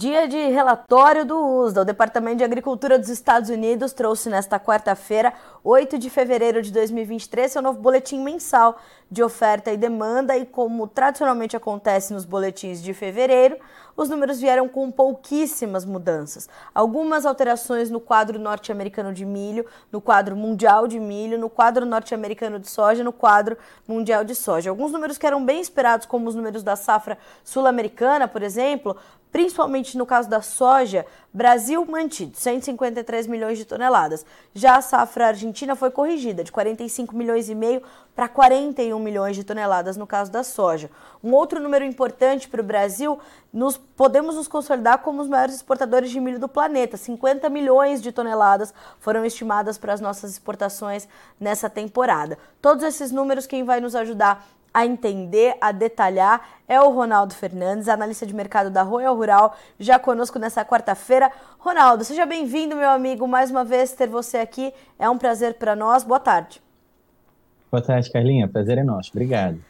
Dia de relatório do USDA. O Departamento de Agricultura dos Estados Unidos trouxe nesta quarta-feira, 8 de fevereiro de 2023, seu novo boletim mensal de oferta e demanda. E como tradicionalmente acontece nos boletins de fevereiro, os números vieram com pouquíssimas mudanças. Algumas alterações no quadro norte-americano de milho, no quadro mundial de milho, no quadro norte-americano de soja, no quadro mundial de soja. Alguns números que eram bem esperados, como os números da safra sul-americana, por exemplo, principalmente no caso da soja, Brasil mantido, 153 milhões de toneladas. Já a safra argentina foi corrigida de 45 milhões e meio para 41 milhões de toneladas no caso da soja. Um outro número importante para o Brasil, nos, podemos nos consolidar como os maiores exportadores de milho do planeta. 50 milhões de toneladas foram estimadas para as nossas exportações nessa temporada. Todos esses números quem vai nos ajudar a entender, a detalhar é o Ronaldo Fernandes, analista de mercado da Royal Rural, já conosco nessa quarta-feira. Ronaldo, seja bem-vindo, meu amigo. Mais uma vez ter você aqui é um prazer para nós. Boa tarde. Boa tarde, Carlinha. Prazer é nosso. Obrigado.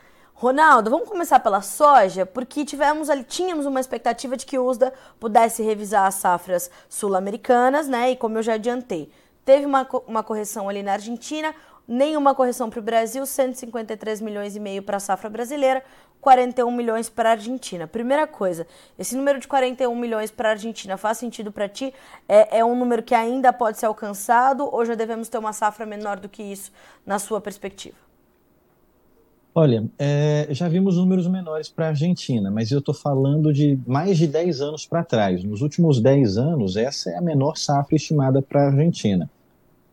Ronaldo, vamos começar pela soja, porque tivemos ali, tínhamos uma expectativa de que o USDA pudesse revisar as safras sul-americanas, né? E como eu já adiantei, teve uma, uma correção ali na Argentina, nenhuma correção para o Brasil, 153 milhões e meio para a safra brasileira, 41 milhões para a Argentina. Primeira coisa, esse número de 41 milhões para a Argentina faz sentido para ti? É, é um número que ainda pode ser alcançado ou já devemos ter uma safra menor do que isso na sua perspectiva? Olha, é, já vimos números menores para a Argentina, mas eu estou falando de mais de 10 anos para trás. Nos últimos 10 anos, essa é a menor safra estimada para a Argentina.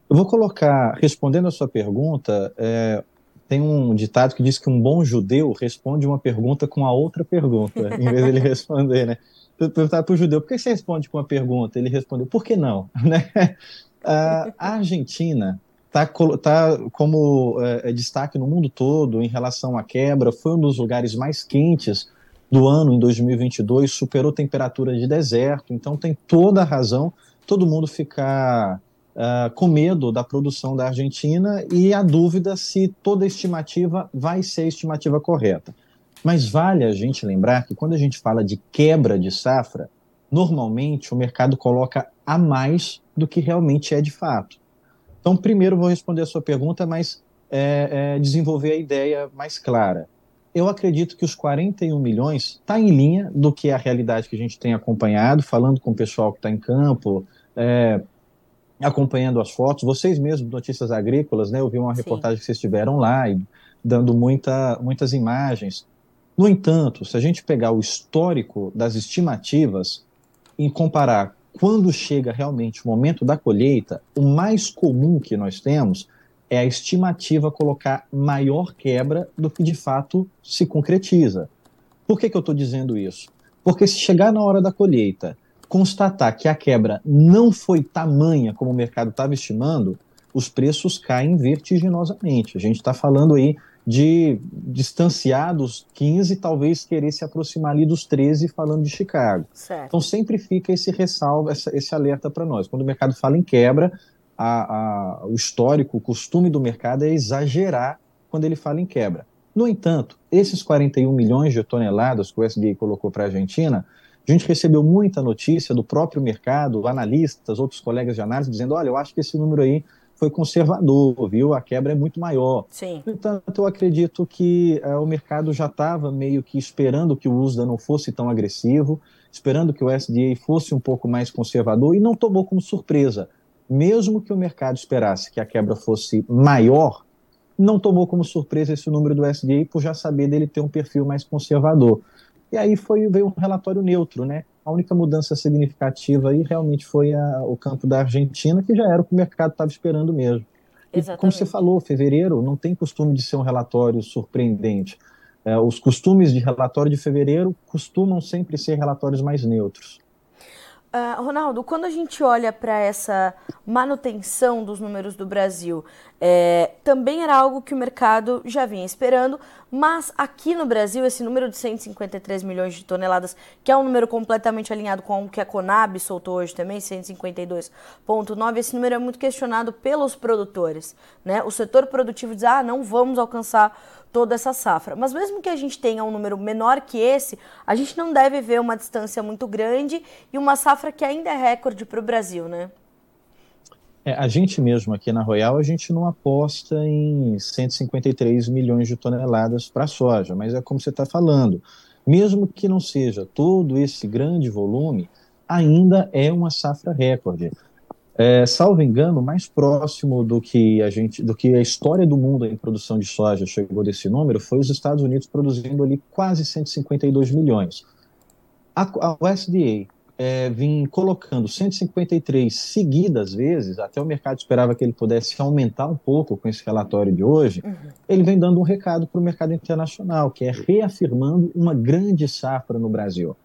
Eu vou colocar, respondendo a sua pergunta, é, tem um ditado que diz que um bom judeu responde uma pergunta com a outra pergunta, em vez de ele responder, né? Eu perguntava para o judeu, por que você responde com uma pergunta? Ele respondeu, por que não? Né? A Argentina está tá como é, é, destaque no mundo todo em relação à quebra, foi um dos lugares mais quentes do ano em 2022, superou temperatura de deserto, então tem toda a razão todo mundo ficar uh, com medo da produção da Argentina e a dúvida se toda estimativa vai ser a estimativa correta. Mas vale a gente lembrar que quando a gente fala de quebra de safra, normalmente o mercado coloca a mais do que realmente é de fato. Então, primeiro vou responder a sua pergunta, mas é, é, desenvolver a ideia mais clara. Eu acredito que os 41 milhões está em linha do que é a realidade que a gente tem acompanhado, falando com o pessoal que está em campo, é, acompanhando as fotos, vocês mesmos, Notícias Agrícolas, né? Eu vi uma Sim. reportagem que vocês tiveram lá e dando muita, muitas imagens. No entanto, se a gente pegar o histórico das estimativas e comparar quando chega realmente o momento da colheita, o mais comum que nós temos é a estimativa colocar maior quebra do que de fato se concretiza. Por que, que eu estou dizendo isso? Porque se chegar na hora da colheita constatar que a quebra não foi tamanha como o mercado estava estimando, os preços caem vertiginosamente. A gente está falando aí de distanciados 15, talvez querer se aproximar ali dos 13 falando de Chicago. Certo. Então sempre fica esse ressalvo, essa, esse alerta para nós. Quando o mercado fala em quebra, a, a, o histórico, o costume do mercado é exagerar quando ele fala em quebra. No entanto, esses 41 milhões de toneladas que o SDA colocou para a Argentina a gente recebeu muita notícia do próprio mercado, analistas, outros colegas de análise, dizendo: olha, eu acho que esse número aí foi conservador, viu? A quebra é muito maior. Sim. Portanto, eu acredito que uh, o mercado já estava meio que esperando que o USDA não fosse tão agressivo, esperando que o SDA fosse um pouco mais conservador e não tomou como surpresa. Mesmo que o mercado esperasse que a quebra fosse maior, não tomou como surpresa esse número do SDA por já saber dele ter um perfil mais conservador. E aí foi, veio um relatório neutro, né? A única mudança significativa aí realmente foi a, o campo da Argentina, que já era o que o mercado estava esperando mesmo. E, como você falou, fevereiro não tem costume de ser um relatório surpreendente. É, os costumes de relatório de fevereiro costumam sempre ser relatórios mais neutros. Uh, Ronaldo, quando a gente olha para essa manutenção dos números do Brasil, é, também era algo que o mercado já vinha esperando, mas aqui no Brasil, esse número de 153 milhões de toneladas, que é um número completamente alinhado com o que a Conab soltou hoje também, 152,9, esse número é muito questionado pelos produtores. Né? O setor produtivo diz: ah, não vamos alcançar toda essa safra. Mas mesmo que a gente tenha um número menor que esse, a gente não deve ver uma distância muito grande e uma safra que ainda é recorde para o Brasil, né? É, a gente mesmo aqui na Royal, a gente não aposta em 153 milhões de toneladas para soja, mas é como você está falando, mesmo que não seja todo esse grande volume, ainda é uma safra recorde. É, salvo engano, mais próximo do que a gente, do que a história do mundo em produção de soja chegou desse número, foi os Estados Unidos produzindo ali quase 152 milhões. A, a USDA é, vim colocando 153 seguidas vezes, até o mercado esperava que ele pudesse aumentar um pouco com esse relatório de hoje, uhum. ele vem dando um recado para o mercado internacional, que é reafirmando uma grande safra no Brasil.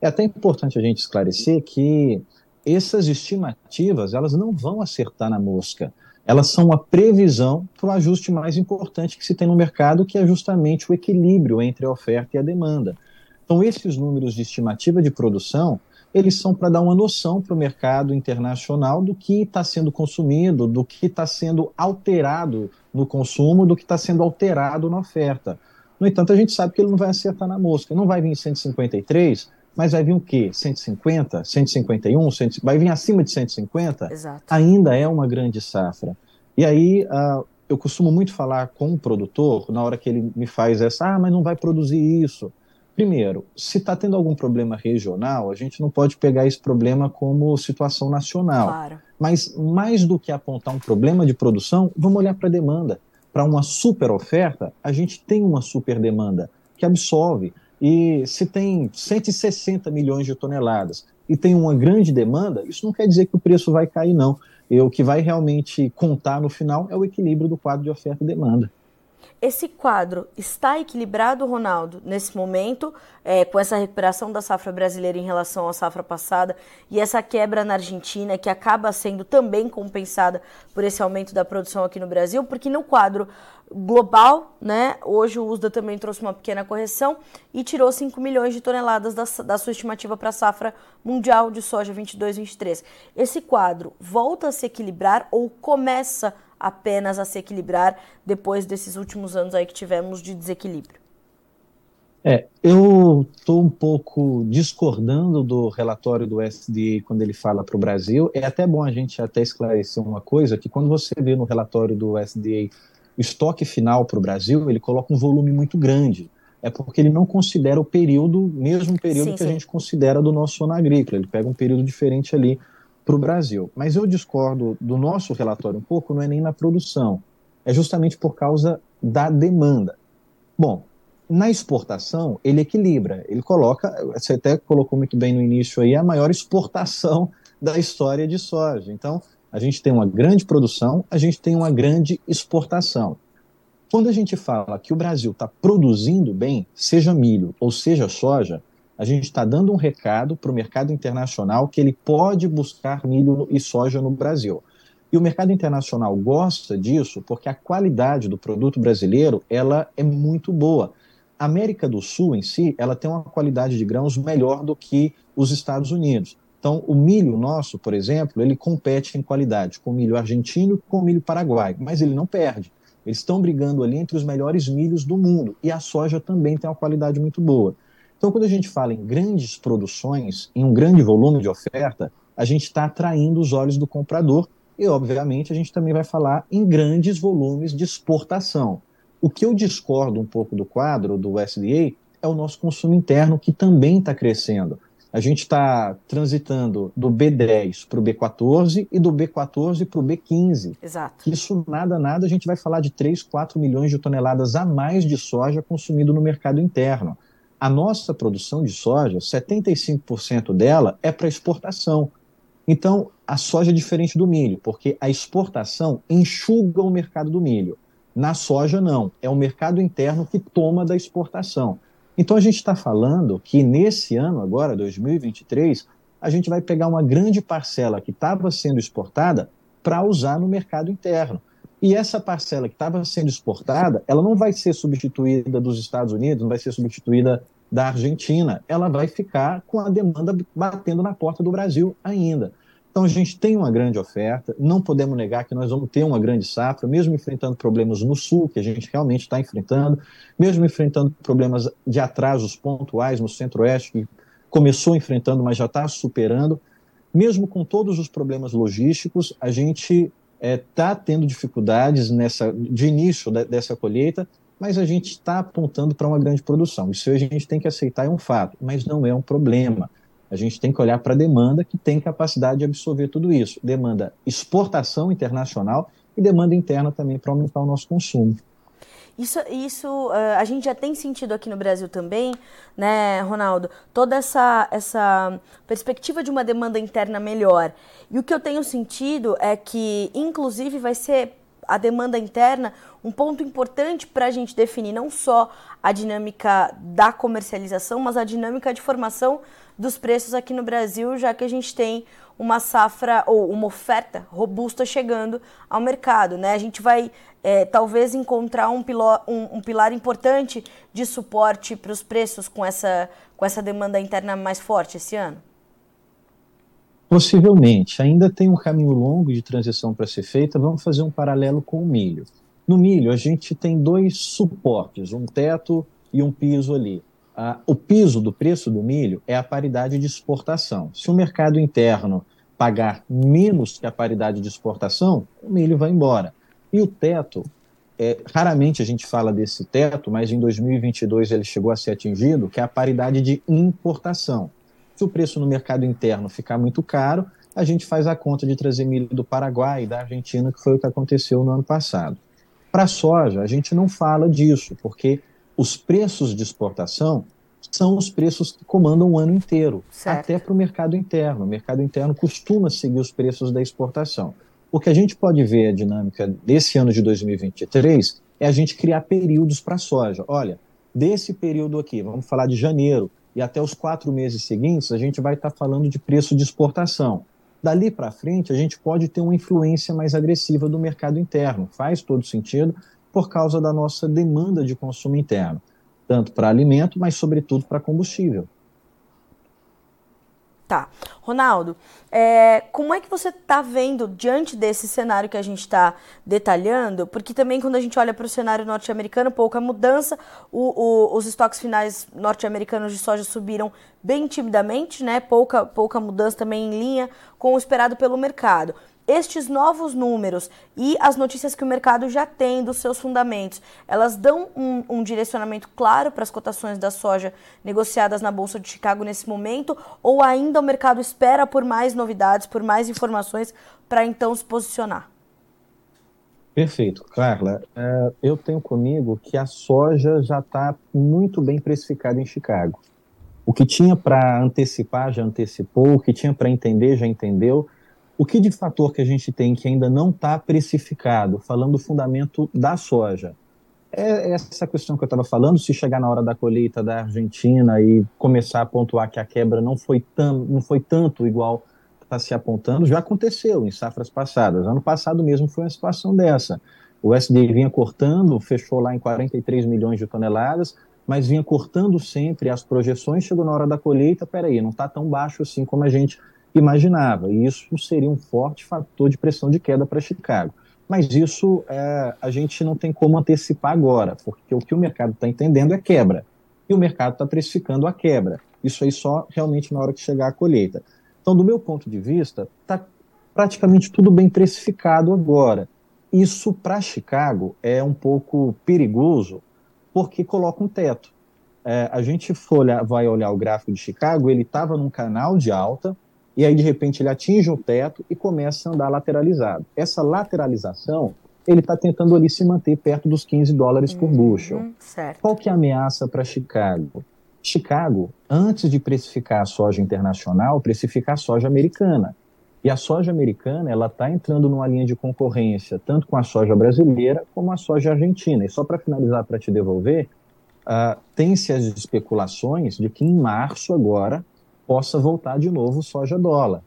É até importante a gente esclarecer que essas estimativas elas não vão acertar na mosca. Elas são uma previsão para o ajuste mais importante que se tem no mercado, que é justamente o equilíbrio entre a oferta e a demanda. Então, esses números de estimativa de produção, eles são para dar uma noção para o mercado internacional do que está sendo consumido, do que está sendo alterado no consumo, do que está sendo alterado na oferta. No entanto, a gente sabe que ele não vai acertar na mosca. Não vai vir 153, mas vai vir o quê? 150, 151, 100, vai vir acima de 150? Exato. Ainda é uma grande safra. E aí, uh, eu costumo muito falar com o produtor, na hora que ele me faz essa, ah, mas não vai produzir isso. Primeiro, se está tendo algum problema regional, a gente não pode pegar esse problema como situação nacional. Claro. Mas mais do que apontar um problema de produção, vamos olhar para a demanda. Para uma super oferta, a gente tem uma super demanda que absolve. E se tem 160 milhões de toneladas e tem uma grande demanda, isso não quer dizer que o preço vai cair, não. E o que vai realmente contar no final é o equilíbrio do quadro de oferta e demanda. Esse quadro está equilibrado, Ronaldo, nesse momento, é, com essa recuperação da safra brasileira em relação à safra passada e essa quebra na Argentina, que acaba sendo também compensada por esse aumento da produção aqui no Brasil, porque no quadro global, né, hoje o USDA também trouxe uma pequena correção e tirou 5 milhões de toneladas da, da sua estimativa para a safra mundial de soja 22-23. Esse quadro volta a se equilibrar ou começa a apenas a se equilibrar depois desses últimos anos aí que tivemos de desequilíbrio? É, eu estou um pouco discordando do relatório do SDA quando ele fala para o Brasil. É até bom a gente até esclarecer uma coisa, que quando você vê no relatório do SDA o estoque final para o Brasil, ele coloca um volume muito grande. É porque ele não considera o período, mesmo período sim, que sim. a gente considera do nosso sono agrícola. Ele pega um período diferente ali para o Brasil. Mas eu discordo do nosso relatório um pouco, não é nem na produção, é justamente por causa da demanda. Bom, na exportação, ele equilibra, ele coloca, você até colocou muito bem no início aí, a maior exportação da história de soja. Então, a gente tem uma grande produção, a gente tem uma grande exportação. Quando a gente fala que o Brasil está produzindo bem, seja milho ou seja soja, a gente está dando um recado para o mercado internacional que ele pode buscar milho e soja no Brasil. E o mercado internacional gosta disso porque a qualidade do produto brasileiro ela é muito boa. A América do Sul em si, ela tem uma qualidade de grãos melhor do que os Estados Unidos. Então, o milho nosso, por exemplo, ele compete em qualidade com o milho argentino e com o milho paraguaio, mas ele não perde. Eles estão brigando ali entre os melhores milhos do mundo. E a soja também tem uma qualidade muito boa. Então, quando a gente fala em grandes produções, em um grande volume de oferta, a gente está atraindo os olhos do comprador e, obviamente, a gente também vai falar em grandes volumes de exportação. O que eu discordo um pouco do quadro do USDA é o nosso consumo interno, que também está crescendo. A gente está transitando do B10 para o B14 e do B14 para o B15. Exato. Isso nada, nada, a gente vai falar de 3, 4 milhões de toneladas a mais de soja consumido no mercado interno a nossa produção de soja, 75% dela é para exportação. Então, a soja é diferente do milho, porque a exportação enxuga o mercado do milho. Na soja, não. É o mercado interno que toma da exportação. Então, a gente está falando que nesse ano, agora, 2023, a gente vai pegar uma grande parcela que estava sendo exportada para usar no mercado interno. E essa parcela que estava sendo exportada, ela não vai ser substituída dos Estados Unidos, não vai ser substituída da Argentina, ela vai ficar com a demanda batendo na porta do Brasil ainda. Então a gente tem uma grande oferta, não podemos negar que nós vamos ter uma grande safra, mesmo enfrentando problemas no sul, que a gente realmente está enfrentando, mesmo enfrentando problemas de atrasos pontuais no centro-oeste, que começou enfrentando, mas já está superando. Mesmo com todos os problemas logísticos, a gente está é, tendo dificuldades nessa, de início de, dessa colheita, mas a gente está apontando para uma grande produção. Isso a gente tem que aceitar, é um fato, mas não é um problema. A gente tem que olhar para a demanda que tem capacidade de absorver tudo isso. Demanda exportação internacional e demanda interna também para aumentar o nosso consumo. Isso, isso uh, a gente já tem sentido aqui no Brasil também, né, Ronaldo? Toda essa, essa perspectiva de uma demanda interna melhor. E o que eu tenho sentido é que, inclusive, vai ser a demanda interna um ponto importante para a gente definir não só a dinâmica da comercialização, mas a dinâmica de formação dos preços aqui no Brasil, já que a gente tem uma safra ou uma oferta robusta chegando ao mercado. Né? A gente vai é, talvez encontrar um, piló, um, um, pilar importante de suporte para os preços com essa, com essa demanda interna mais forte esse ano? Possivelmente. Ainda tem um caminho longo de transição para ser feita. Vamos fazer um paralelo com o milho. No milho, a gente tem dois suportes, um teto e um piso ali o piso do preço do milho é a paridade de exportação. Se o mercado interno pagar menos que a paridade de exportação, o milho vai embora. E o teto, é, raramente a gente fala desse teto, mas em 2022 ele chegou a ser atingido, que é a paridade de importação. Se o preço no mercado interno ficar muito caro, a gente faz a conta de trazer milho do Paraguai e da Argentina, que foi o que aconteceu no ano passado. Para a soja, a gente não fala disso, porque os preços de exportação são os preços que comandam o ano inteiro, certo. até para o mercado interno. O mercado interno costuma seguir os preços da exportação. O que a gente pode ver a dinâmica desse ano de 2023 é a gente criar períodos para a soja. Olha, desse período aqui, vamos falar de janeiro, e até os quatro meses seguintes, a gente vai estar tá falando de preço de exportação. Dali para frente, a gente pode ter uma influência mais agressiva do mercado interno. Faz todo sentido, por causa da nossa demanda de consumo interno, tanto para alimento, mas sobretudo para combustível. Tá. Ronaldo, é, como é que você está vendo diante desse cenário que a gente está detalhando? Porque também quando a gente olha para o cenário norte-americano, pouca mudança, o, o, os estoques finais norte-americanos de soja subiram bem timidamente, né? Pouca, pouca mudança também em linha com o esperado pelo mercado estes novos números e as notícias que o mercado já tem dos seus fundamentos, elas dão um, um direcionamento claro para as cotações da soja negociadas na Bolsa de Chicago nesse momento? Ou ainda o mercado espera por mais novidades, por mais informações, para então se posicionar? Perfeito, Carla. Uh, eu tenho comigo que a soja já está muito bem precificada em Chicago. O que tinha para antecipar já antecipou, o que tinha para entender já entendeu o que de fator que a gente tem que ainda não está precificado, falando do fundamento da soja? É essa questão que eu estava falando, se chegar na hora da colheita da Argentina e começar a pontuar que a quebra não foi, tam, não foi tanto igual está se apontando, já aconteceu em safras passadas. Ano passado mesmo foi uma situação dessa. O SD vinha cortando, fechou lá em 43 milhões de toneladas, mas vinha cortando sempre as projeções, chegou na hora da colheita, peraí, não está tão baixo assim como a gente imaginava. E isso seria um forte fator de pressão de queda para Chicago. Mas isso é, a gente não tem como antecipar agora, porque o que o mercado está entendendo é quebra. E o mercado está precificando a quebra. Isso aí só realmente na hora que chegar a colheita. Então, do meu ponto de vista, está praticamente tudo bem precificado agora. Isso para Chicago é um pouco perigoso, porque coloca um teto. É, a gente olhar, vai olhar o gráfico de Chicago, ele estava num canal de alta, e aí de repente ele atinge o teto e começa a andar lateralizado. Essa lateralização, ele está tentando ali se manter perto dos 15 dólares por uhum, bushel. Certo. Qual que é a ameaça para Chicago? Chicago, antes de precificar a soja internacional, precifica a soja americana. E a soja americana, ela está entrando numa linha de concorrência, tanto com a soja brasileira como a soja argentina. E só para finalizar, para te devolver, uh, tem-se as especulações de que em março agora possa voltar de novo o soja dólar.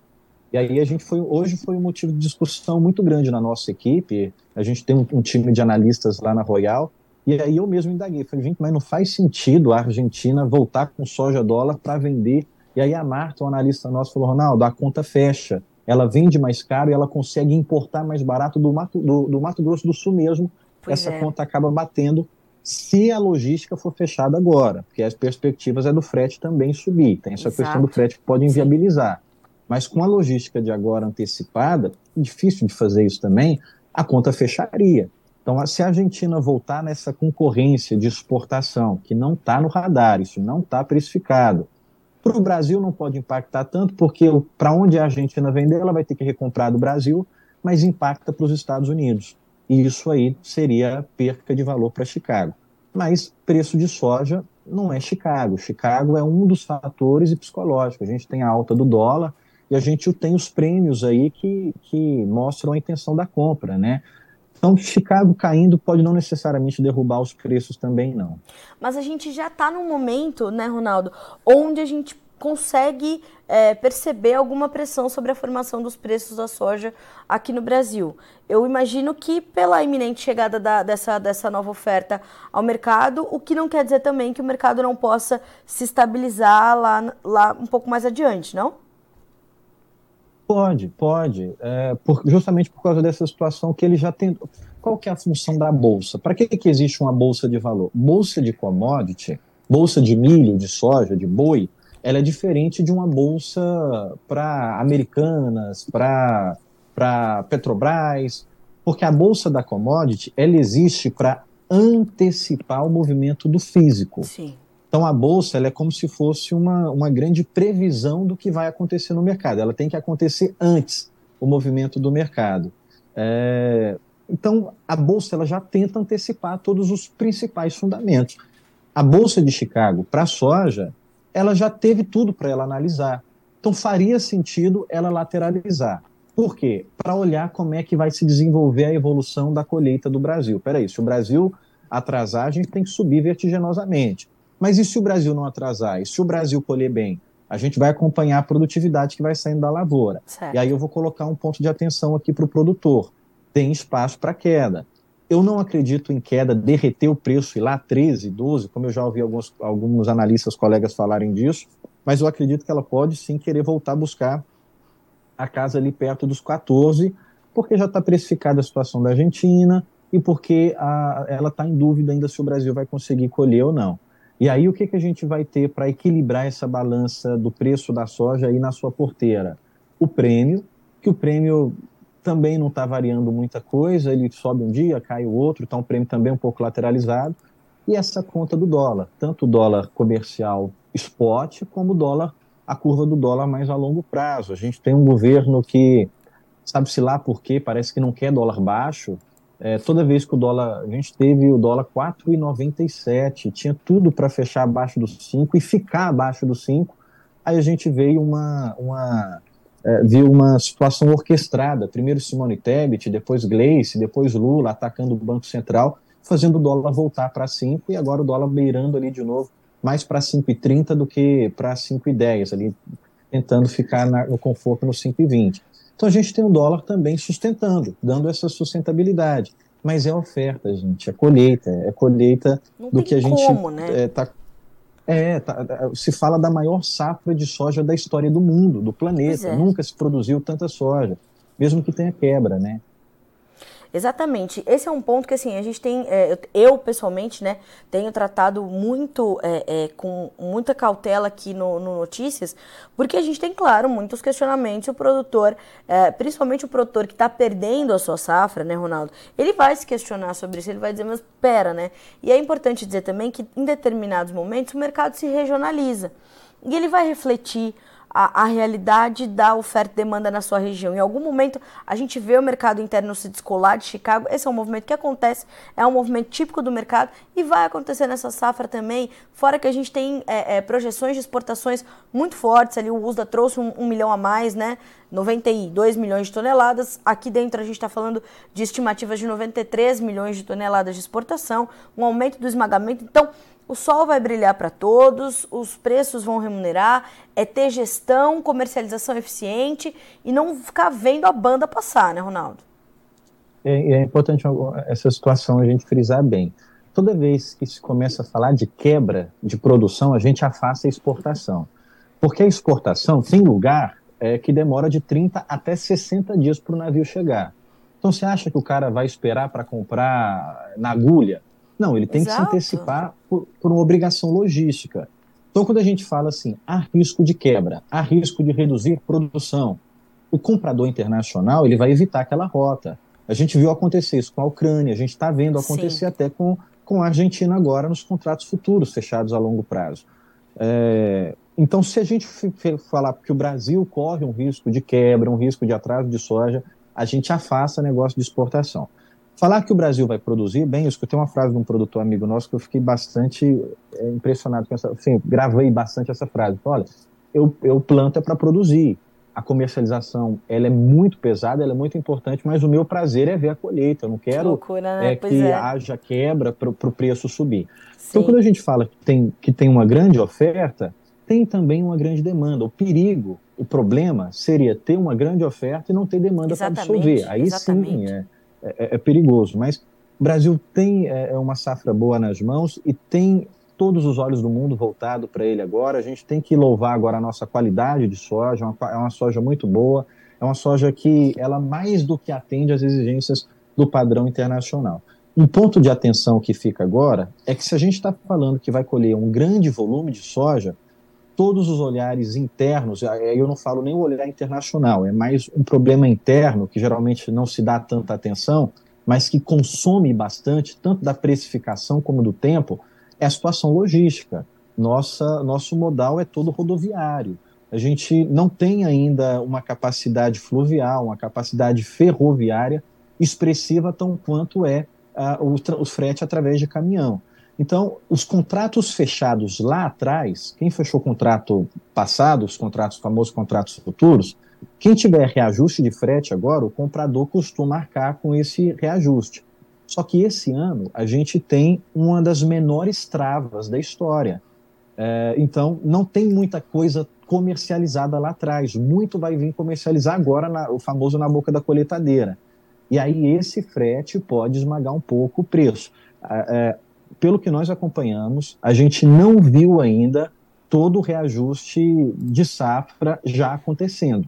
E aí a gente foi, hoje foi um motivo de discussão muito grande na nossa equipe. A gente tem um, um time de analistas lá na Royal, e aí eu mesmo indaguei, falei, gente, mas não faz sentido a Argentina voltar com soja dólar para vender. E aí a Marta, um analista nosso, falou, Ronaldo, a conta fecha. Ela vende mais caro e ela consegue importar mais barato do Mato, do, do Mato Grosso do Sul mesmo. Pois Essa é. conta acaba batendo se a logística for fechada agora, porque as perspectivas é do frete também subir. Tem essa Exato. questão do frete que pode inviabilizar. Mas com a logística de agora antecipada, difícil de fazer isso também, a conta fecharia. Então, se a Argentina voltar nessa concorrência de exportação, que não está no radar, isso não está precificado, para o Brasil não pode impactar tanto, porque para onde a Argentina vender, ela vai ter que recomprar do Brasil, mas impacta para os Estados Unidos e isso aí seria perca de valor para Chicago. Mas preço de soja não é Chicago. Chicago é um dos fatores psicológicos. A gente tem a alta do dólar e a gente tem os prêmios aí que, que mostram a intenção da compra, né? Então, Chicago caindo pode não necessariamente derrubar os preços também, não. Mas a gente já está num momento, né, Ronaldo, onde a gente consegue é, perceber alguma pressão sobre a formação dos preços da soja aqui no Brasil. Eu imagino que pela iminente chegada da, dessa, dessa nova oferta ao mercado, o que não quer dizer também que o mercado não possa se estabilizar lá, lá um pouco mais adiante, não? Pode, pode. É, por, justamente por causa dessa situação que ele já tem. Qual que é a função da bolsa? Para que, que existe uma bolsa de valor? Bolsa de commodity, bolsa de milho, de soja, de boi, ela é diferente de uma bolsa para americanas, para Petrobras, porque a bolsa da commodity ela existe para antecipar o movimento do físico. Sim. Então a bolsa ela é como se fosse uma, uma grande previsão do que vai acontecer no mercado. Ela tem que acontecer antes o movimento do mercado. É, então a bolsa ela já tenta antecipar todos os principais fundamentos. A bolsa de Chicago para soja ela já teve tudo para ela analisar. Então faria sentido ela lateralizar. Por quê? Para olhar como é que vai se desenvolver a evolução da colheita do Brasil. Peraí, se o Brasil atrasar, a gente tem que subir vertiginosamente. Mas e se o Brasil não atrasar? E se o Brasil colher bem? A gente vai acompanhar a produtividade que vai saindo da lavoura. Certo. E aí eu vou colocar um ponto de atenção aqui para o produtor. Tem espaço para queda. Eu não acredito em queda, derreter o preço e lá 13, 12, como eu já ouvi alguns, alguns analistas, colegas falarem disso, mas eu acredito que ela pode sim querer voltar a buscar a casa ali perto dos 14, porque já está precificada a situação da Argentina e porque a, ela está em dúvida ainda se o Brasil vai conseguir colher ou não. E aí o que, que a gente vai ter para equilibrar essa balança do preço da soja aí na sua porteira? O prêmio, que o prêmio também não está variando muita coisa, ele sobe um dia, cai o outro, está um prêmio também um pouco lateralizado. E essa conta do dólar, tanto o dólar comercial spot, como o dólar, a curva do dólar mais a longo prazo. A gente tem um governo que, sabe-se lá por quê, parece que não quer dólar baixo. É, toda vez que o dólar, a gente teve o dólar 4,97, tinha tudo para fechar abaixo dos 5 e ficar abaixo dos 5. Aí a gente veio uma, uma é, viu uma situação orquestrada. Primeiro Simone Tebet, depois Gleice, depois Lula atacando o Banco Central, fazendo o dólar voltar para 5 e agora o dólar beirando ali de novo mais para 5,30 do que para 5,10, ali tentando ficar na, no conforto no 5,20. Então a gente tem o dólar também sustentando, dando essa sustentabilidade. Mas é oferta, gente, é colheita, é colheita Não do que a gente está né? é, tá é, tá, tá, se fala da maior safra de soja da história do mundo, do planeta. É. Nunca se produziu tanta soja, mesmo que tenha quebra, né? Exatamente. Esse é um ponto que assim a gente tem, é, eu pessoalmente, né, tenho tratado muito é, é, com muita cautela aqui no, no, Notícias, porque a gente tem, claro, muitos questionamentos. O produtor, é, principalmente o produtor que está perdendo a sua safra, né, Ronaldo, ele vai se questionar sobre isso. Ele vai dizer, mas pera, né? E é importante dizer também que em determinados momentos o mercado se regionaliza e ele vai refletir a, a realidade da oferta e demanda na sua região. Em algum momento a gente vê o mercado interno se descolar de Chicago. Esse é um movimento que acontece, é um movimento típico do mercado e vai acontecer nessa safra também. Fora que a gente tem é, é, projeções de exportações muito fortes. Ali o USDA trouxe um, um milhão a mais, né? 92 milhões de toneladas. Aqui dentro a gente está falando de estimativas de 93 milhões de toneladas de exportação, um aumento do esmagamento. Então, o sol vai brilhar para todos, os preços vão remunerar, é ter gestão, comercialização eficiente e não ficar vendo a banda passar, né, Ronaldo? É, é importante essa situação a gente frisar bem. Toda vez que se começa a falar de quebra de produção, a gente afasta a exportação. Porque a exportação tem lugar é, que demora de 30 até 60 dias para o navio chegar. Então você acha que o cara vai esperar para comprar na agulha? Não, ele tem Exato. que se antecipar por, por, uma obrigação logística. Então, quando a gente fala assim, há risco de quebra, há risco de reduzir produção, o comprador internacional ele vai evitar aquela rota. A gente viu acontecer isso com a Ucrânia, a gente está vendo acontecer Sim. até com, com a Argentina agora nos contratos futuros fechados a longo prazo. É, então, se a gente falar que o Brasil corre um risco de quebra, um risco de atraso de soja, a gente afasta negócio de exportação. Falar que o Brasil vai produzir, bem, eu escutei uma frase de um produtor amigo nosso que eu fiquei bastante é, impressionado com essa, assim, gravei bastante essa frase. Olha, eu, eu planto é para produzir. A comercialização, ela é muito pesada, ela é muito importante, mas o meu prazer é ver a colheita. Eu não quero que, loucura, né? é, que é. haja quebra para o preço subir. Então, Sim. Então, quando a gente fala que tem, que tem uma grande oferta, tem também uma grande demanda. O perigo, o problema seria ter uma grande oferta e não ter demanda para absorver. Aí exatamente. sim é, é, é, perigoso. Mas o Brasil tem é, é, uma safra boa nas mãos e tem todos os olhos do mundo voltado para ele agora. A gente tem que louvar agora a nossa qualidade de soja, é uma, é uma soja muito boa, é uma soja que ela mais do que atende às exigências do padrão internacional. Um ponto de atenção que fica agora é que se a gente está falando que vai colher um grande volume de soja, todos os olhares internos, eu não falo nem o olhar internacional, é mais um problema interno que geralmente não se dá tanta atenção, mas que consome bastante, tanto da precificação como do tempo, é a situação logística. Nossa, nosso modal é todo rodoviário. A gente não tem ainda uma capacidade fluvial, uma capacidade ferroviária expressiva tão quanto é uh, o, o frete através de caminhão. Então, os contratos fechados lá atrás, quem fechou o contrato passado, os contratos famosos contratos futuros, quem tiver reajuste de frete agora, o comprador costuma marcar com esse reajuste. Só que esse ano a gente tem uma das menores travas da história. É, então, não tem muita coisa comercializada lá atrás. Muito vai vir comercializar agora, na, o famoso na boca da coletadeira. E aí esse frete pode esmagar um pouco o preço. É, pelo que nós acompanhamos, a gente não viu ainda todo o reajuste de safra já acontecendo.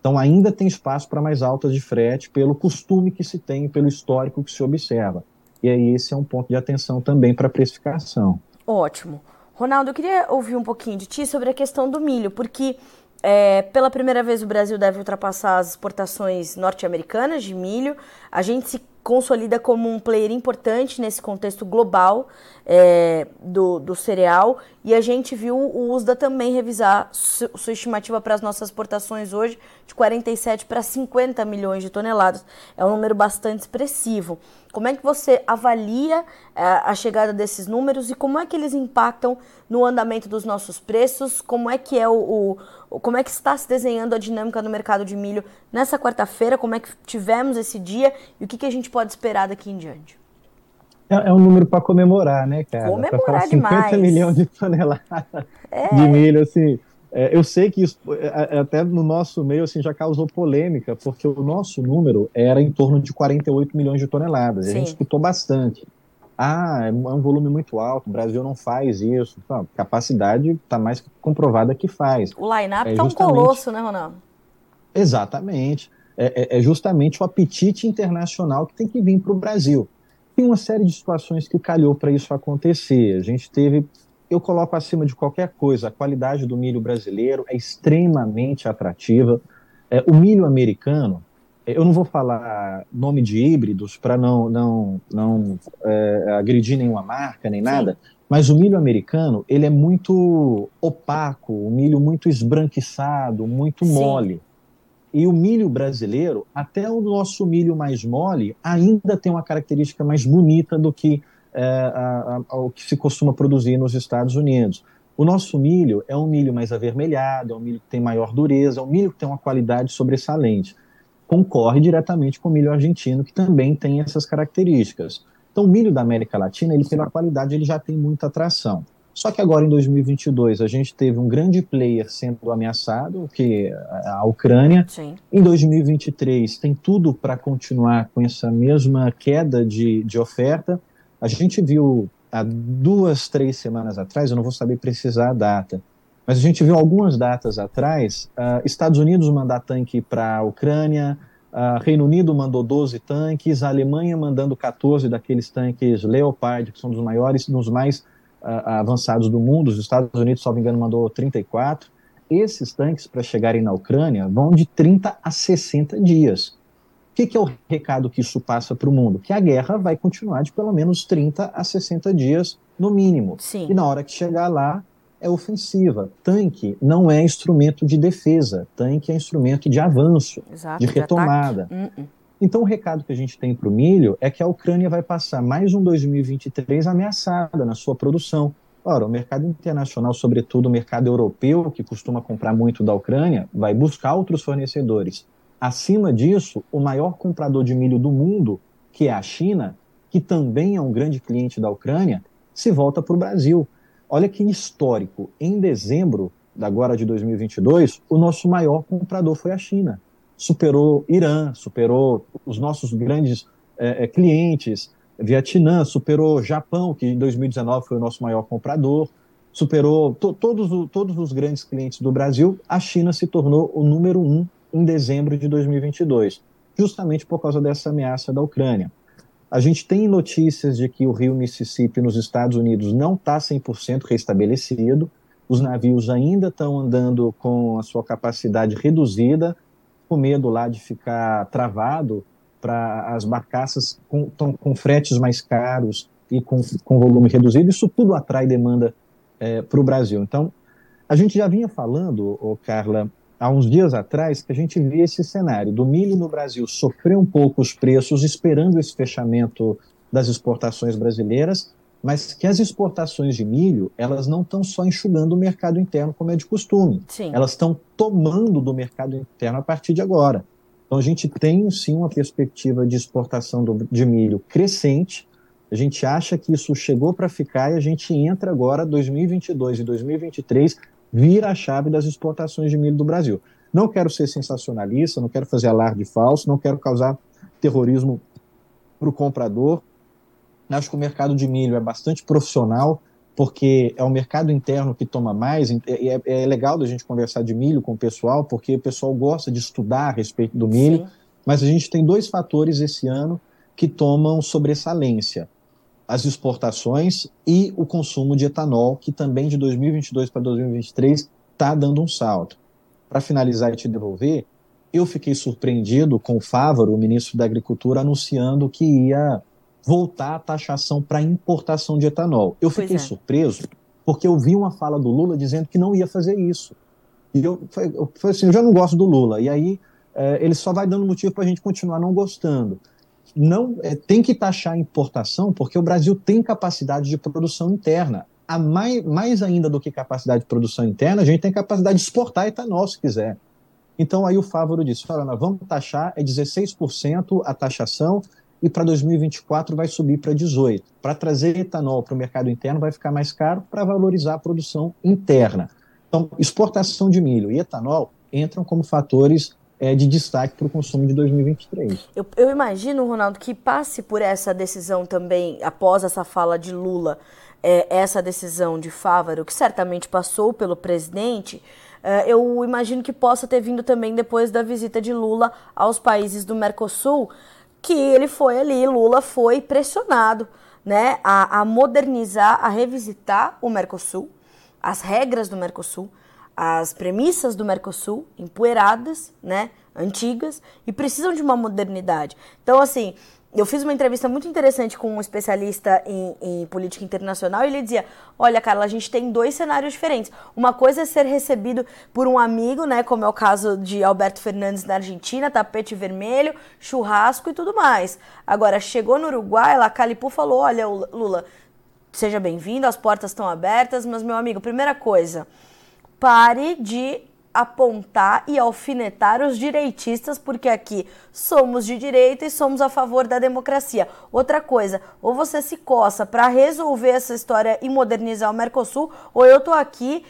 Então, ainda tem espaço para mais altas de frete pelo costume que se tem, pelo histórico que se observa. E aí, esse é um ponto de atenção também para a precificação. Ótimo. Ronaldo, eu queria ouvir um pouquinho de ti sobre a questão do milho, porque é, pela primeira vez o Brasil deve ultrapassar as exportações norte-americanas de milho. A gente se consolida como um player importante nesse contexto global é, do, do cereal. E a gente viu o USDA também revisar su, sua estimativa para as nossas exportações hoje de 47 para 50 milhões de toneladas. É um número bastante expressivo. Como é que você avalia é, a chegada desses números e como é que eles impactam no andamento dos nossos preços? Como é que é o, o como é que está se desenhando a dinâmica no mercado de milho nessa quarta-feira? Como é que tivemos esse dia e o que, que a gente pode esperar daqui em diante? É, é um número para comemorar, né, cara? Comemorar falar 50 demais. milhões de toneladas é. de milho, assim. É, eu sei que isso, é, é, até no nosso meio, assim, já causou polêmica, porque o nosso número era em torno de 48 milhões de toneladas. Sim. A gente escutou bastante. Ah, é um volume muito alto, o Brasil não faz isso. Não, capacidade está mais comprovada que faz. O line-up está é um colosso, né, Ronaldo? Exatamente. É, é, justamente o apetite internacional que tem que vir para o Brasil. Tem uma série de situações que calhou para isso acontecer. A gente teve eu coloco acima de qualquer coisa, a qualidade do milho brasileiro é extremamente atrativa. É, o milho americano, é, eu não vou falar nome de híbridos para não, não, não é, agredir nenhuma marca nem nada, Sim. mas o milho americano ele é muito opaco, o milho muito esbranquiçado, muito Sim. mole. E o milho brasileiro, até o nosso milho mais mole, ainda tem uma característica mais bonita do que é, ao que se costuma produzir nos Estados Unidos. O nosso milho é um milho mais avermelhado, é um milho que tem maior dureza, é um milho que tem uma qualidade sobressalente. Concorre diretamente com o milho argentino, que também tem essas características. Então, o milho da América Latina, ele pela qualidade, ele já tem muita atração. Só que agora, em 2022, a gente teve um grande player sendo ameaçado, que é a Ucrânia. Sim. Em 2023, tem tudo para continuar com essa mesma queda de, de oferta. A gente viu há duas, três semanas atrás, eu não vou saber precisar a data, mas a gente viu algumas datas atrás, uh, Estados Unidos mandar tanque para a Ucrânia, uh, Reino Unido mandou 12 tanques, a Alemanha mandando 14 daqueles tanques Leopard, que são dos maiores, dos mais avançados do mundo, os Estados Unidos, me engano, mandou 34. Esses tanques, para chegarem na Ucrânia, vão de 30 a 60 dias. O que, que é o recado que isso passa para o mundo? Que a guerra vai continuar de pelo menos 30 a 60 dias, no mínimo. Sim. E na hora que chegar lá, é ofensiva. Tanque não é instrumento de defesa, tanque é instrumento de avanço, Exato, de retomada. De uh -uh. Então, o recado que a gente tem para o milho é que a Ucrânia vai passar mais um 2023 ameaçada na sua produção. Ora, o mercado internacional, sobretudo o mercado europeu, que costuma comprar muito da Ucrânia, vai buscar outros fornecedores. Acima disso, o maior comprador de milho do mundo, que é a China, que também é um grande cliente da Ucrânia, se volta para o Brasil. Olha que histórico. Em dezembro, agora de 2022, o nosso maior comprador foi a China superou Irã, superou os nossos grandes é, é, clientes, Vietnã, superou Japão, que em 2019 foi o nosso maior comprador, superou to, todos, todos os grandes clientes do Brasil. A China se tornou o número um em dezembro de 2022, justamente por causa dessa ameaça da Ucrânia. A gente tem notícias de que o rio Mississippi nos Estados Unidos não está 100% restabelecido, os navios ainda estão andando com a sua capacidade reduzida, com medo lá de ficar travado para as barcaças com, com fretes mais caros e com, com volume reduzido, isso tudo atrai demanda é, para o Brasil. Então, a gente já vinha falando, oh, Carla, há uns dias atrás, que a gente via esse cenário do milho no Brasil sofrer um pouco os preços, esperando esse fechamento das exportações brasileiras, mas que as exportações de milho, elas não estão só enxugando o mercado interno como é de costume. Sim. Elas estão tomando do mercado interno a partir de agora. Então a gente tem sim uma perspectiva de exportação do, de milho crescente. A gente acha que isso chegou para ficar e a gente entra agora 2022 e 2023 vira a chave das exportações de milho do Brasil. Não quero ser sensacionalista, não quero fazer alarde falso, não quero causar terrorismo para o comprador, Acho que o mercado de milho é bastante profissional, porque é o mercado interno que toma mais. É, é, legal da gente conversar de milho com o pessoal, porque o pessoal gosta de estudar a respeito do milho. Sim. Mas a gente tem dois fatores esse ano que tomam sobressalência: as exportações e o consumo de etanol, que também de 2022 para 2023 está dando um salto. Para finalizar e te devolver, eu fiquei surpreendido com o Fávaro, o ministro da Agricultura, anunciando que ia voltar a taxação para importação de etanol. Eu fiquei é. surpreso porque eu vi uma fala do Lula dizendo que não ia fazer isso. E eu falei, assim, eu já não gosto do Lula. E aí é, ele só vai dando motivo para a gente continuar não gostando. Não é, tem que taxar a importação porque o Brasil tem capacidade de produção interna. A mais, mais ainda do que capacidade de produção interna, a gente tem capacidade de exportar etanol se quiser. Então aí o Fávoro disse, vamos taxar, é 16% a taxação, e para 2024 vai subir para 18. Para trazer etanol para o mercado interno vai ficar mais caro para valorizar a produção interna. Então, exportação de milho e etanol entram como fatores é, de destaque para o consumo de 2023. Eu, eu, imagino, Ronaldo, que passe por essa decisão também, após essa fala de Lula, é, essa decisão de Fávaro, que certamente passou pelo presidente, é, eu imagino que possa ter vindo também depois da visita de Lula aos países do Mercosul, que ele foi ali, Lula foi pressionado né, a, a modernizar, a revisitar o Mercosul, as regras do Mercosul, as premissas do Mercosul, empoeiradas, né, antigas, e precisam de uma modernidade. Então, assim, eu fiz uma entrevista muito interessante com um especialista em, em, política internacional e ele dizia: Olha, Carla, a gente tem dois cenários diferentes. Uma coisa é ser recebido por um amigo, né? Como é o caso de Alberto Fernandes na Argentina, tapete vermelho, churrasco e tudo mais. Agora, chegou no Uruguai, lá Calipu falou: Olha, Lula, seja bem-vindo, as portas estão abertas, mas, meu amigo, primeira coisa, pare de apontar e alfinetar os direitistas, porque aqui somos de direita e somos a favor da democracia. Outra coisa, ou você se coça para resolver essa história e modernizar o Mercosul, ou eu tô aqui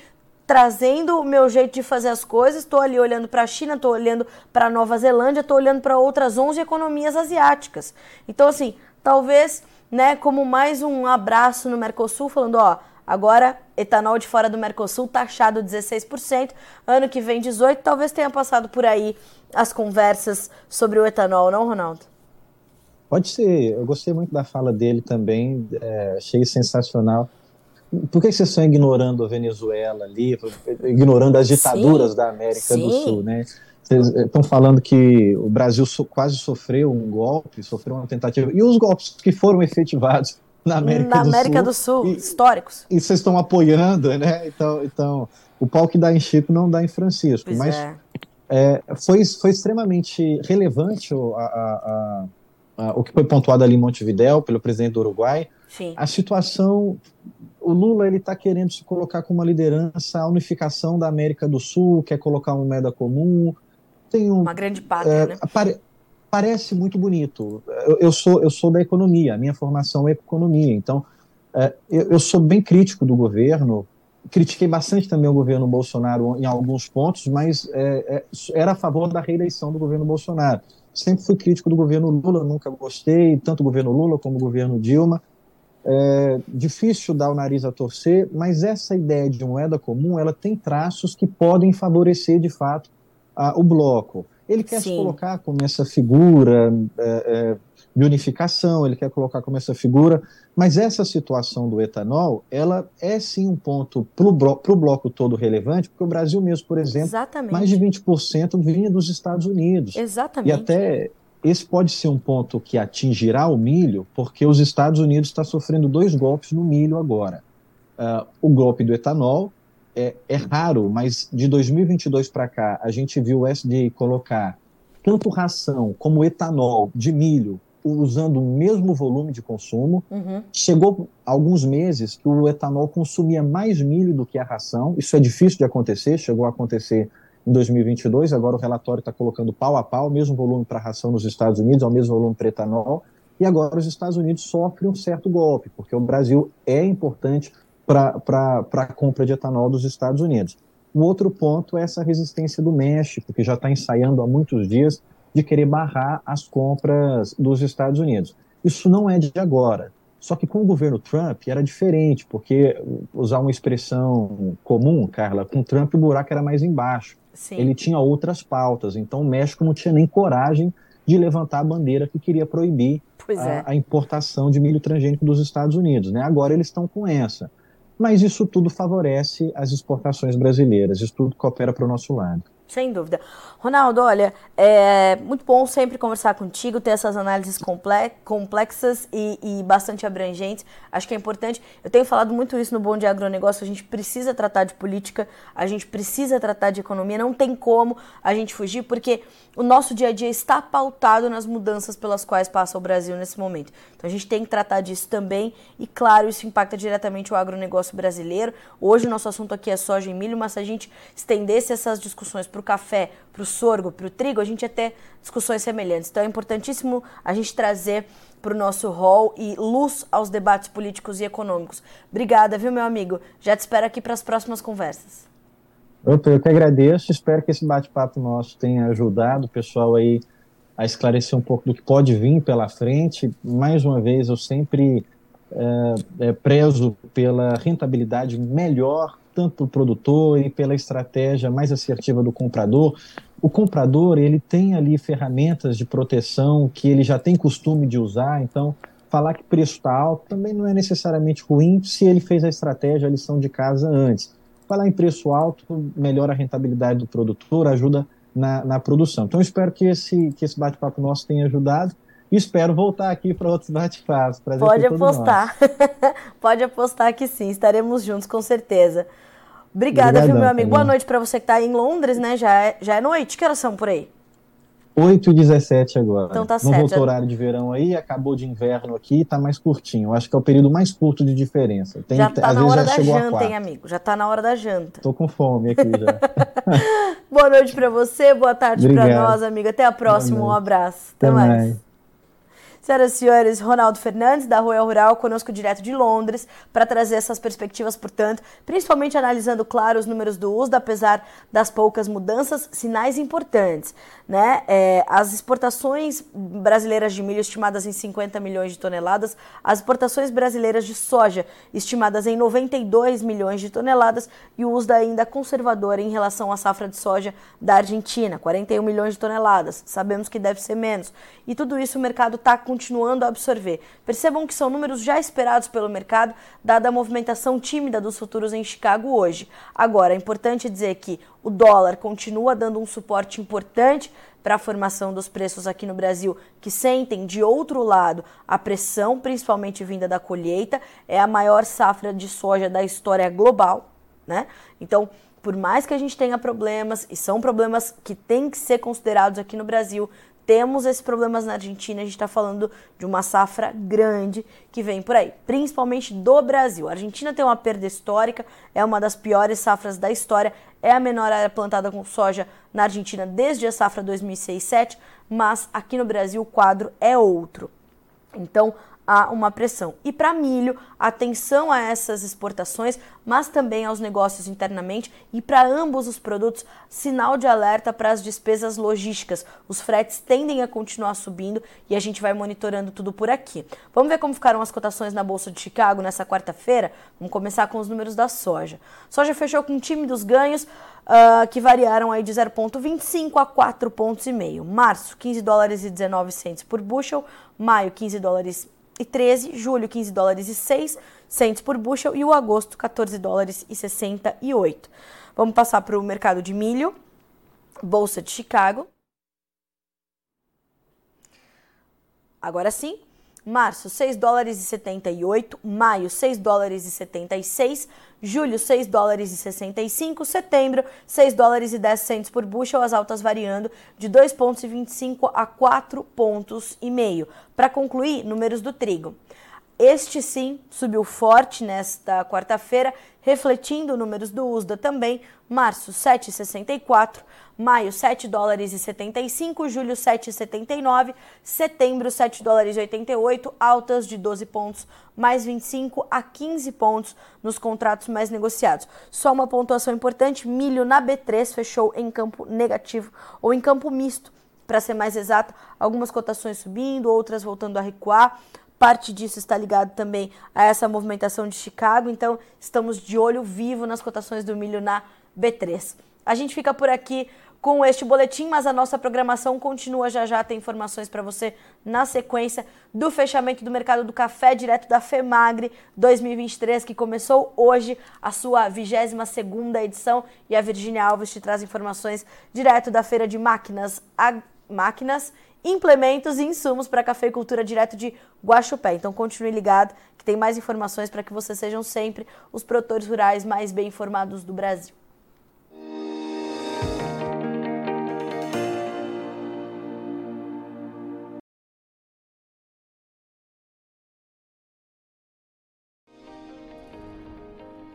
trazendo o meu jeito de fazer as coisas, estou ali olhando para a China, estou olhando para a Nova Zelândia, estou olhando para outras 11 economias asiáticas. Então, assim, talvez, né, como mais um abraço no Mercosul, falando, ó, Agora, etanol de fora do Mercosul taxado 16%, ano que vem 18%. Talvez tenha passado por aí as conversas sobre o etanol, não, Ronaldo? Pode ser. Eu gostei muito da fala dele também, é, achei sensacional. Por que vocês estão ignorando a Venezuela ali, ignorando as ditaduras sim, da América sim. do Sul, né? Vocês estão falando que o Brasil so, quase sofreu um golpe, sofreu uma tentativa. E os golpes que foram efetivados na América, na do, América Sul, do Sul, e, históricos. E vocês estão apoiando, né? Então, então, o pau que dá em Chico não dá em Francisco. Pois mas é. É, foi, foi extremamente relevante o, a, a, a, o que foi pontuado ali em Montevidéu pelo presidente do Uruguai. Sim. A situação o Lula ele está querendo se colocar como uma liderança, a unificação da América do Sul, quer colocar uma moeda comum. Tem um, uma grande pátria, é, né? Parece muito bonito. Eu, eu, sou, eu sou da economia, a minha formação é economia, então é, eu, eu, sou bem crítico do governo. Critiquei bastante também o governo Bolsonaro em alguns pontos, mas é, é, era a favor da reeleição do governo Bolsonaro. Sempre fui crítico do governo Lula, nunca gostei, tanto do governo Lula como do governo Dilma. É difícil dar o nariz a torcer, mas essa ideia de moeda comum, ela tem traços que podem favorecer de fato a, o bloco. Ele quer Sim. se colocar como essa figura é, é, de unificação, ele quer colocar como essa figura, mas essa situação do etanol, ela é sim um ponto para o bloco, bloco todo relevante, porque o Brasil mesmo, por exemplo, Exatamente. mais de 20% vinha dos Estados Unidos. Exatamente. E até esse pode ser um ponto que atingirá o milho, porque os Estados Unidos está sofrendo dois golpes no milho agora. Uh, o golpe do etanol é, é raro, mas de 2022 para cá, a gente viu o SD colocar tanto ração como etanol de milho usando o mesmo volume de consumo. Uhum. Chegou alguns meses que o etanol consumia mais milho do que a ração. Isso é difícil de acontecer, chegou a acontecer em 2022. Agora o relatório está colocando pau a pau, o mesmo volume para ração nos Estados Unidos, ao mesmo volume para etanol. E agora os Estados Unidos sofrem um certo golpe, porque o Brasil é importante para a compra de etanol dos Estados Unidos. O outro ponto é essa resistência do México, que já está ensaiando há muitos dias de querer barrar as compras dos Estados Unidos. Isso não é de agora. Só que com o governo Trump era diferente, porque usar uma expressão comum, Carla, com Trump o buraco era mais embaixo. Sim. Ele tinha outras pautas, então o México não tinha nem coragem de levantar a bandeira que queria proibir a, é. a, importação de milho transgênico dos Estados Unidos. Né? Agora eles estão com essa mas isso tudo favorece as exportações brasileiras, isso tudo coopera para o nosso lado. Sem dúvida. Ronaldo, olha, é muito bom sempre conversar contigo, ter essas análises complexas e, e, bastante abrangentes. Acho que é importante. Eu tenho falado muito isso no Bom Dia Agronegócio. A gente precisa tratar de política, a gente precisa tratar de economia. Não tem como a gente fugir, porque o nosso dia a dia está pautado nas mudanças pelas quais passa o Brasil nesse momento. Então a gente tem que tratar disso também. E claro, isso impacta diretamente o agronegócio brasileiro. Hoje o nosso assunto aqui é soja e milho, mas se a gente estendesse essas discussões para o café, para o sorgo, para o trigo, a gente ia ter discussões semelhantes. Então é importantíssimo a gente trazer para o nosso hall e luz aos debates políticos e econômicos. Obrigada, viu, meu amigo? Já te espero aqui para as próximas conversas. Eu que agradeço, espero que esse bate-papo nosso tenha ajudado o pessoal aí a esclarecer um pouco do que pode vir pela frente. Mais uma vez, eu sempre é, é, prezo pela rentabilidade melhor tanto para o produtor e pela estratégia mais assertiva do comprador. O comprador ele tem ali ferramentas de proteção que ele já tem costume de usar, então falar que preço está alto também não é necessariamente ruim se ele fez a estratégia, a lição de casa antes. Falar em preço alto melhora a rentabilidade do produtor, ajuda na, na produção. Então espero que esse, que esse bate-papo nosso tenha ajudado e espero voltar aqui para outros bate-papos. Pode apostar. Pode apostar que sim, estaremos juntos com certeza. Obrigada, viu, meu amigo? Boa noite para você que está em Londres, né? Já é, já é noite. Que horas são por aí? 8 e 17 agora. Então tá Não certo. voltou já... horário de verão aí, acabou de inverno aqui, tá mais curtinho. Eu acho que é o período mais curto de diferença. Tem, já tá na hora da janta, hein, amigo? Já tá na hora da janta. Tô com fome aqui já. Boa noite para você, boa tarde para nós, amiga. Até a próxima, um abraço. Até, Até mais. mais. Senhoras e senhores, Ronaldo Fernandes, da Royal Rural, conosco direto de Londres, para trazer essas perspectivas, portanto, principalmente analisando, claro, os números do USDA, apesar das poucas mudanças, sinais importantes. Né? É, as exportações brasileiras de milho estimadas em 50 milhões de toneladas, as exportações brasileiras de soja estimadas em 92 milhões de toneladas e o USDA ainda conservador em relação à safra de soja da Argentina, 41 milhões de toneladas. Sabemos que deve ser menos. E tudo isso o mercado está continuando a absorver. Percebam que são números já esperados pelo mercado, dada a movimentação tímida dos futuros em Chicago hoje. Agora, é importante dizer que o dólar continua dando um suporte importante para a formação dos preços aqui no Brasil, que sentem de outro lado a pressão, principalmente vinda da colheita, é a maior safra de soja da história global, né? Então, por mais que a gente tenha problemas, e são problemas que têm que ser considerados aqui no Brasil, temos esses problemas na Argentina, a gente está falando de uma safra grande que vem por aí, principalmente do Brasil. A Argentina tem uma perda histórica, é uma das piores safras da história, é a menor área plantada com soja na Argentina desde a safra 2006-7, mas aqui no Brasil o quadro é outro. Então, há uma pressão. E para milho, atenção a essas exportações, mas também aos negócios internamente e para ambos os produtos, sinal de alerta para as despesas logísticas. Os fretes tendem a continuar subindo e a gente vai monitorando tudo por aqui. Vamos ver como ficaram as cotações na bolsa de Chicago nessa quarta-feira? Vamos começar com os números da soja. Soja fechou com tímidos ganhos uh, que variaram aí de 0,25 a 4,5 pontos. Março, 15 dólares e 19 centos por bushel. Maio, 15 dólares e 13, julho 15 dólares e 6 centos por bushel e o agosto 14 dólares e 68. Vamos passar para o mercado de milho, Bolsa de Chicago. Agora sim, março 6 dólares e 78, maio 6 dólares e 76, julho 6 dólares e 65, setembro 6 dólares e 10 centos por bushel, as altas variando de 2,25 pontos a 4 pontos e meio. Para concluir, números do trigo. Este sim subiu forte nesta quarta-feira, refletindo números do USDA também, março 7,64, maio 7 dólares e 75, julho 7,79, setembro 7 dólares e 88, altas de 12 pontos, mais 25 a 15 pontos nos contratos mais negociados. Só uma pontuação importante, milho na B3 fechou em campo negativo ou em campo misto, para ser mais exato, algumas cotações subindo, outras voltando a recuar. Parte disso está ligado também a essa movimentação de Chicago, então estamos de olho vivo nas cotações do milho na B3. A gente fica por aqui com este boletim, mas a nossa programação continua já já. Tem informações para você na sequência do fechamento do mercado do café direto da FEMAGRE 2023, que começou hoje a sua 22 segunda edição. E a Virginia Alves te traz informações direto da feira de máquinas, máquinas implementos e insumos para cafeicultura direto de Guaxupé. Então continue ligado que tem mais informações para que vocês sejam sempre os produtores rurais mais bem informados do Brasil.